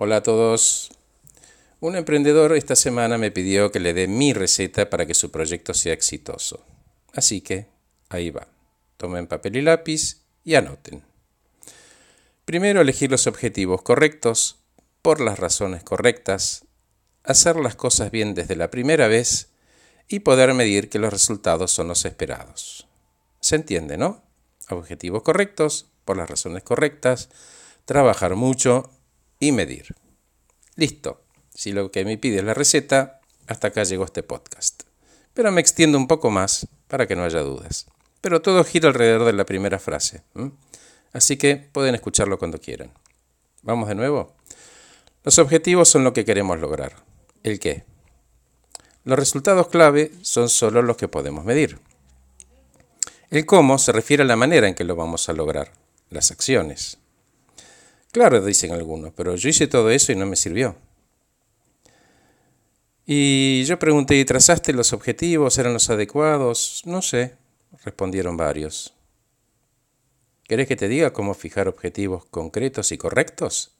Hola a todos. Un emprendedor esta semana me pidió que le dé mi receta para que su proyecto sea exitoso. Así que ahí va. Tomen papel y lápiz y anoten. Primero elegir los objetivos correctos, por las razones correctas, hacer las cosas bien desde la primera vez y poder medir que los resultados son los esperados. ¿Se entiende, no? Objetivos correctos, por las razones correctas, trabajar mucho y medir. Listo. Si lo que me pide es la receta, hasta acá llegó este podcast. Pero me extiendo un poco más para que no haya dudas. Pero todo gira alrededor de la primera frase. Así que pueden escucharlo cuando quieran. Vamos de nuevo. Los objetivos son lo que queremos lograr. ¿El qué? Los resultados clave son solo los que podemos medir. El cómo se refiere a la manera en que lo vamos a lograr, las acciones. Claro, dicen algunos, pero yo hice todo eso y no me sirvió. Y yo pregunté, ¿y trazaste los objetivos? ¿Eran los adecuados? No sé, respondieron varios. ¿Querés que te diga cómo fijar objetivos concretos y correctos?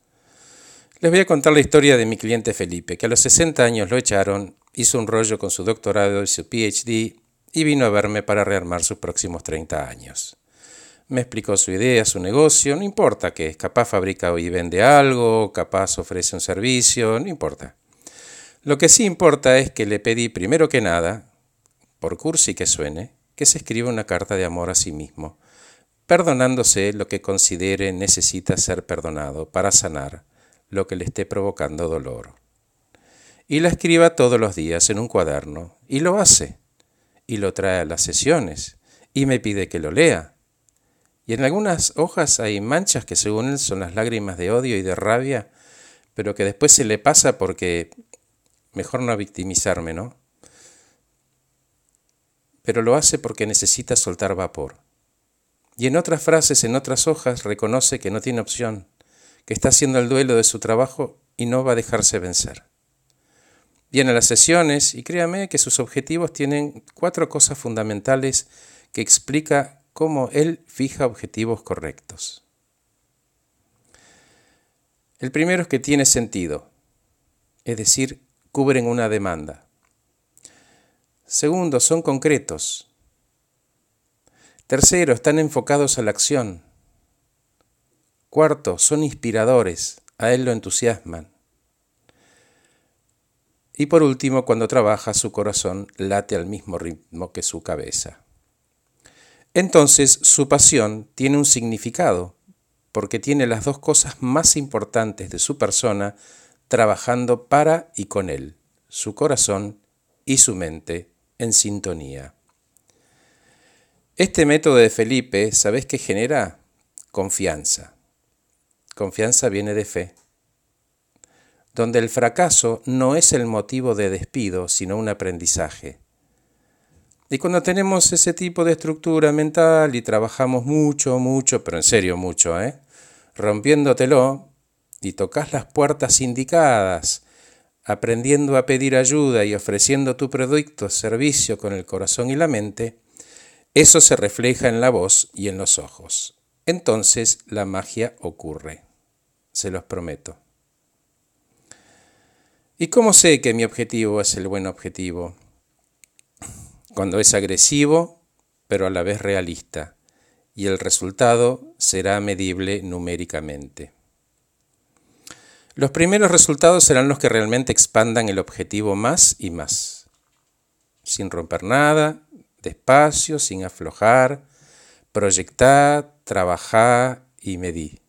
Les voy a contar la historia de mi cliente Felipe, que a los 60 años lo echaron, hizo un rollo con su doctorado y su PhD y vino a verme para rearmar sus próximos 30 años me explicó su idea, su negocio, no importa que es, capaz fabrica y vende algo, capaz ofrece un servicio, no importa. Lo que sí importa es que le pedí primero que nada, por cursi que suene, que se escriba una carta de amor a sí mismo, perdonándose lo que considere necesita ser perdonado para sanar lo que le esté provocando dolor. Y la escriba todos los días en un cuaderno, y lo hace, y lo trae a las sesiones, y me pide que lo lea y en algunas hojas hay manchas que según él son las lágrimas de odio y de rabia, pero que después se le pasa porque mejor no victimizarme, ¿no? Pero lo hace porque necesita soltar vapor. Y en otras frases, en otras hojas, reconoce que no tiene opción, que está haciendo el duelo de su trabajo y no va a dejarse vencer. Viene a las sesiones y créame que sus objetivos tienen cuatro cosas fundamentales que explica cómo él fija objetivos correctos. El primero es que tiene sentido, es decir, cubren una demanda. Segundo, son concretos. Tercero, están enfocados a la acción. Cuarto, son inspiradores, a él lo entusiasman. Y por último, cuando trabaja, su corazón late al mismo ritmo que su cabeza entonces su pasión tiene un significado, porque tiene las dos cosas más importantes de su persona trabajando para y con él, su corazón y su mente en sintonía. Este método de Felipe, ¿sabes qué genera? Confianza. Confianza viene de fe, donde el fracaso no es el motivo de despido, sino un aprendizaje. Y cuando tenemos ese tipo de estructura mental y trabajamos mucho, mucho, pero en serio mucho, ¿eh? rompiéndotelo, y tocas las puertas indicadas, aprendiendo a pedir ayuda y ofreciendo tu producto, servicio con el corazón y la mente, eso se refleja en la voz y en los ojos. Entonces la magia ocurre, se los prometo. ¿Y cómo sé que mi objetivo es el buen objetivo? Cuando es agresivo, pero a la vez realista, y el resultado será medible numéricamente. Los primeros resultados serán los que realmente expandan el objetivo más y más, sin romper nada, despacio, sin aflojar, proyectar, trabajar y medir.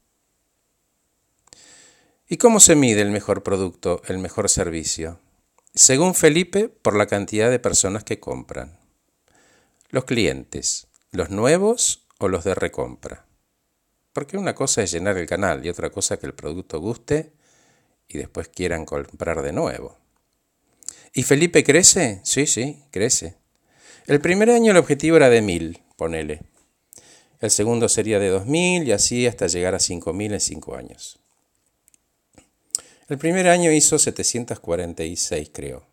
¿Y cómo se mide el mejor producto, el mejor servicio? Según Felipe, por la cantidad de personas que compran. Los clientes, los nuevos o los de recompra. Porque una cosa es llenar el canal y otra cosa que el producto guste y después quieran comprar de nuevo. ¿Y Felipe crece? Sí, sí, crece. El primer año el objetivo era de mil, ponele. El segundo sería de dos mil y así hasta llegar a cinco mil en cinco años. El primer año hizo 746, creo.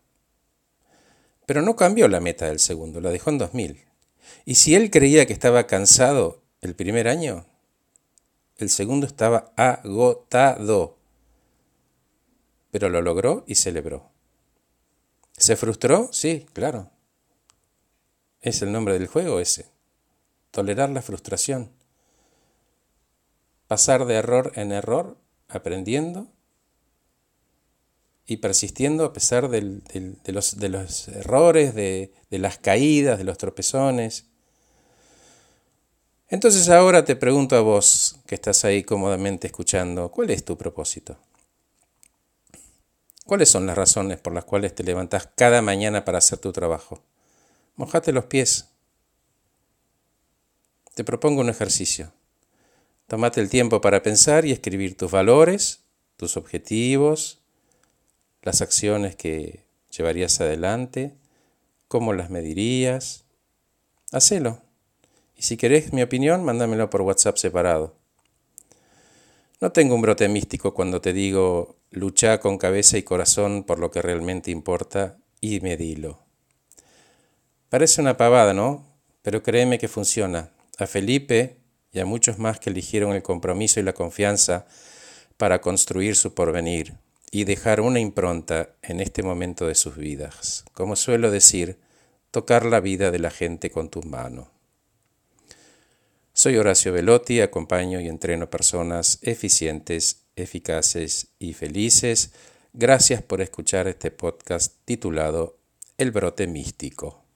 Pero no cambió la meta del segundo, la dejó en 2000. Y si él creía que estaba cansado el primer año, el segundo estaba agotado. pero lo logró y celebró. ¿Se frustró? Sí, claro. Es el nombre del juego ese. Tolerar la frustración. Pasar de error en error, aprendiendo y persistiendo a pesar de, los, errores, de, de las caídas, de los tropezones. Entonces ahora te pregunto a vos, que estás ahí cómodamente escuchando, ¿cuál es tu propósito? ¿Cuáles son las razones por las cuales te levantás cada mañana para hacer tu trabajo? Mojate los pies. Te propongo un ejercicio. Tómate el tiempo para pensar y escribir tus valores, tus objetivos, las acciones que llevarías adelante, cómo las medirías. Hacelo. Y si querés mi opinión, mándamelo por WhatsApp separado. No tengo un brote místico cuando te digo lucha con cabeza y corazón por lo que realmente importa y medilo. Parece una pavada, ¿no? Pero créeme que funciona. A Felipe y a muchos más que eligieron el compromiso y la confianza para construir su porvenir y dejar una impronta en este momento de sus vidas. Como suelo decir, tocar la vida de la gente con tus manos. Soy Horacio Velotti, acompaño y entreno personas eficientes, eficaces y felices. Gracias por escuchar este podcast titulado El brote místico.